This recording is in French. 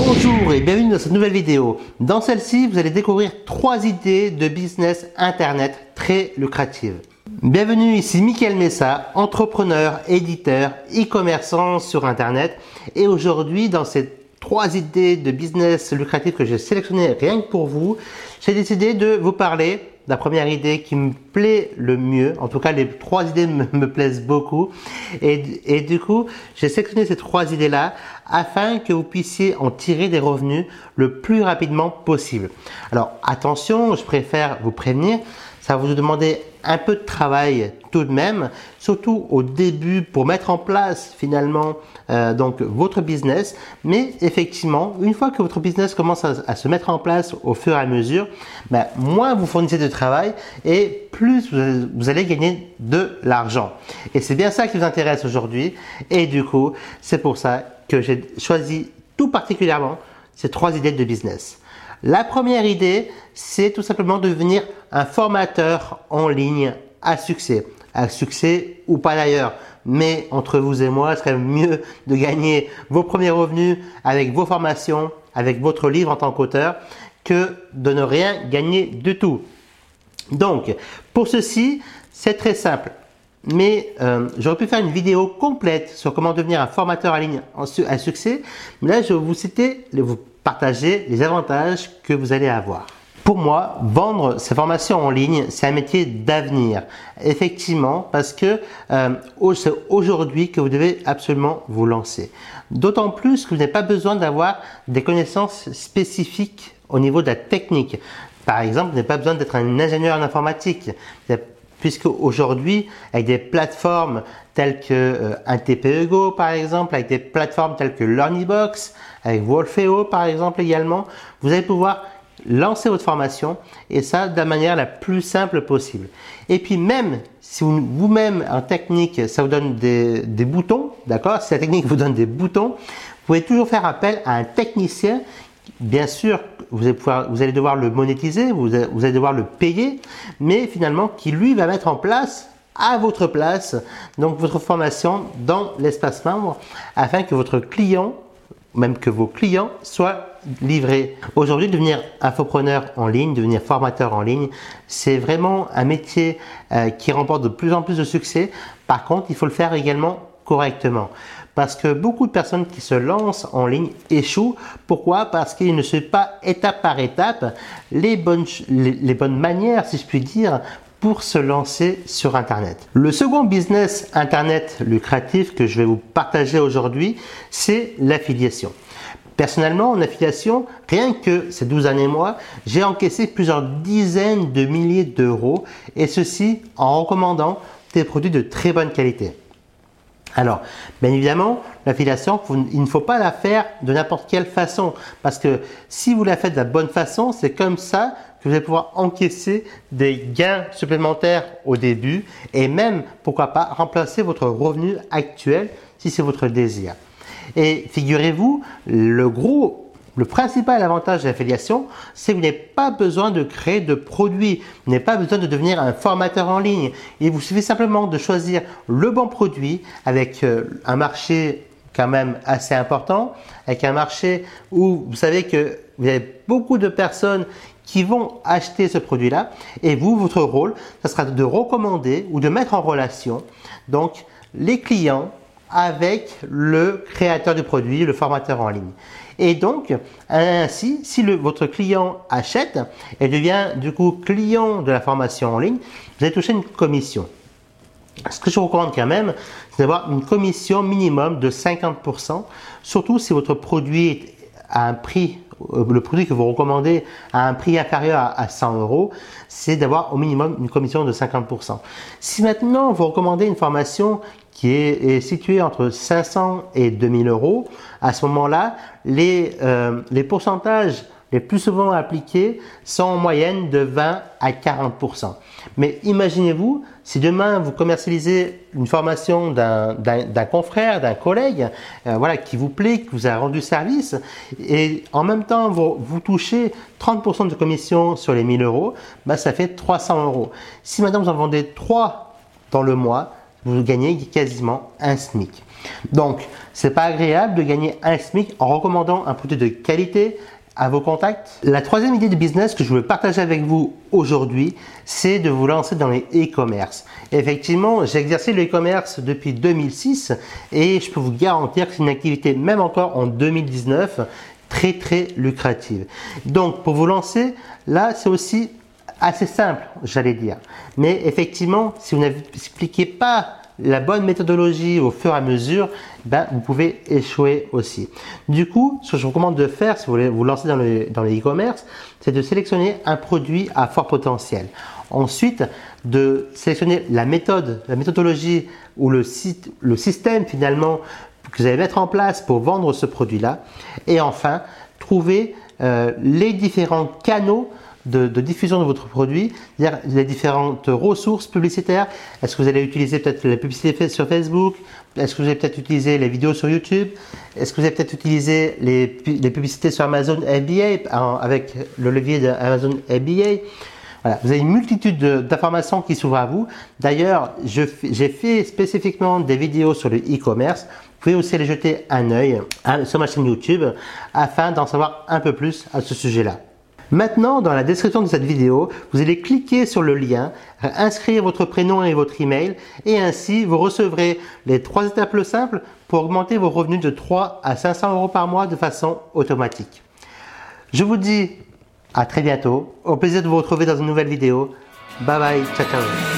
Bonjour et bienvenue dans cette nouvelle vidéo. Dans celle-ci, vous allez découvrir trois idées de business internet très lucratives. Bienvenue ici Mickaël Messa, entrepreneur, éditeur, e-commerçant sur internet et aujourd'hui dans ces trois idées de business lucratifs que j'ai sélectionnées rien que pour vous, j'ai décidé de vous parler la première idée qui me plaît le mieux. En tout cas, les trois idées me, plaisent beaucoup. Et, et du coup, j'ai sélectionné ces trois idées-là afin que vous puissiez en tirer des revenus le plus rapidement possible. Alors, attention, je préfère vous prévenir ça va vous demander un peu de travail tout de même, surtout au début pour mettre en place finalement euh, donc votre business. Mais effectivement, une fois que votre business commence à, se mettre en place au fur et à mesure, ben, moins vous fournissez de travail et plus vous allez gagner de l'argent. Et c'est bien ça qui vous intéresse aujourd'hui. Et du coup, c'est pour ça que j'ai choisi tout particulièrement ces trois idées de business. La première idée, c'est tout simplement de devenir un formateur en ligne à succès. À succès ou pas d'ailleurs. Mais entre vous et moi, ce serait mieux de gagner vos premiers revenus avec vos formations, avec votre livre en tant qu'auteur, que de ne rien gagner du tout. Donc, pour ceci, c'est très simple. Mais euh, j'aurais pu faire une vidéo complète sur comment devenir un formateur en ligne à succès. Mais là, je vais vous citer, vous partager les avantages que vous allez avoir. Pour moi, vendre ces formations en ligne, c'est un métier d'avenir. Effectivement, parce que euh, c'est aujourd'hui que vous devez absolument vous lancer. D'autant plus que vous n'avez pas besoin d'avoir des connaissances spécifiques au niveau de la technique. Par exemple, vous n'avez pas besoin d'être un ingénieur en informatique puisque aujourd'hui, avec des plateformes telles que euh, par exemple, avec des plateformes telles que LearnyBox, avec Wolfeo par exemple également, vous allez pouvoir lancer votre formation et ça de la manière la plus simple possible. Et puis même si vous-même en technique, ça vous donne des, des boutons, d'accord? Si la technique vous donne des boutons, vous pouvez toujours faire appel à un technicien bien sûr, vous allez, pouvoir, vous allez devoir le monétiser, vous allez, vous allez devoir le payer, mais finalement, qui lui va mettre en place à votre place donc votre formation dans l'espace membre afin que votre client, même que vos clients soient livrés. Aujourd'hui, devenir infopreneur en ligne, devenir formateur en ligne, c'est vraiment un métier euh, qui remporte de plus en plus de succès. Par contre, il faut le faire également correctement. Parce que beaucoup de personnes qui se lancent en ligne échouent. Pourquoi? Parce qu'ils ne suivent pas étape par étape les bonnes, les, bonnes manières, si je puis dire, pour se lancer sur Internet. Le second business Internet lucratif que je vais vous partager aujourd'hui, c'est l'affiliation. Personnellement, en affiliation, rien que ces 12 années mois, j'ai encaissé plusieurs dizaines de milliers d'euros et ceci en recommandant des produits de très bonne qualité. Alors, bien évidemment, l'affiliation, il ne faut pas la faire de n'importe quelle façon. Parce que si vous la faites de la bonne façon, c'est comme ça que vous allez pouvoir encaisser des gains supplémentaires au début et même, pourquoi pas, remplacer votre revenu actuel si c'est votre désir. Et figurez-vous, le gros le principal avantage de l'affiliation, c'est que vous n'avez pas besoin de créer de produits, vous n'avez pas besoin de devenir un formateur en ligne. Il vous suffit simplement de choisir le bon produit avec euh, un marché quand même assez important, avec un marché où vous savez que vous avez beaucoup de personnes qui vont acheter ce produit-là et vous, votre rôle, ce sera de recommander ou de mettre en relation donc les clients avec le créateur du produit, le formateur en ligne. Et donc, ainsi, si votre client achète et devient du coup client de la formation en ligne, vous allez toucher une commission. Ce que je vous recommande quand même, c'est d'avoir une commission minimum de 50%, surtout si votre produit est à un prix euh, le produit que vous recommandez à un prix inférieur à 100 euros, c'est d'avoir au minimum une commission de 50%. Si maintenant vous recommandez une formation qui est, située entre 500 et 2000 euros, à ce moment-là, les, euh, les pourcentages les plus souvent appliqués sont en moyenne de 20 à 40%. Mais imaginez-vous, si demain vous commercialisez une formation d'un confrère, d'un collègue, euh, voilà, qui vous plaît, qui vous a rendu service, et en même temps vous, vous touchez 30% de commission sur les 1000 euros, bah, ça fait 300 euros. Si maintenant vous en vendez 3 dans le mois, vous gagnez quasiment un SMIC. Donc, c'est pas agréable de gagner un SMIC en recommandant un produit de qualité à vos contacts. La troisième idée de business que je veux partager avec vous aujourd'hui, c'est de vous lancer dans les e-commerce. Effectivement, j'ai exercé le e-commerce depuis 2006 et je peux vous garantir que c'est une activité, même encore en 2019, très très lucrative. Donc, pour vous lancer, là, c'est aussi assez simple, j'allais dire. Mais effectivement, si vous n'expliquez pas la bonne méthodologie au fur et à mesure, ben, vous pouvez échouer aussi. Du coup, ce que je vous recommande de faire si vous voulez vous lancer dans le e-commerce, c'est de sélectionner un produit à fort potentiel. Ensuite, de sélectionner la méthode, la méthodologie ou le, site, le système finalement que vous allez mettre en place pour vendre ce produit-là. Et enfin, trouver euh, les différents canaux de, diffusion de votre produit, c'est-à-dire les différentes ressources publicitaires. Est-ce que vous allez utiliser peut-être la publicité sur Facebook? Est-ce que vous allez peut-être utiliser les vidéos sur YouTube? Est-ce que vous allez peut-être utiliser les, publicités sur Amazon FBA avec le levier d'Amazon FBA voilà, vous avez une multitude d'informations qui s'ouvrent à vous. D'ailleurs, j'ai fait spécifiquement des vidéos sur le e-commerce. Vous pouvez aussi aller jeter un œil hein, sur ma chaîne YouTube afin d'en savoir un peu plus à ce sujet-là. Maintenant, dans la description de cette vidéo, vous allez cliquer sur le lien, inscrire votre prénom et votre email, et ainsi vous recevrez les trois étapes simples pour augmenter vos revenus de 3 à 500 euros par mois de façon automatique. Je vous dis à très bientôt, au plaisir de vous retrouver dans une nouvelle vidéo. Bye bye, ciao ciao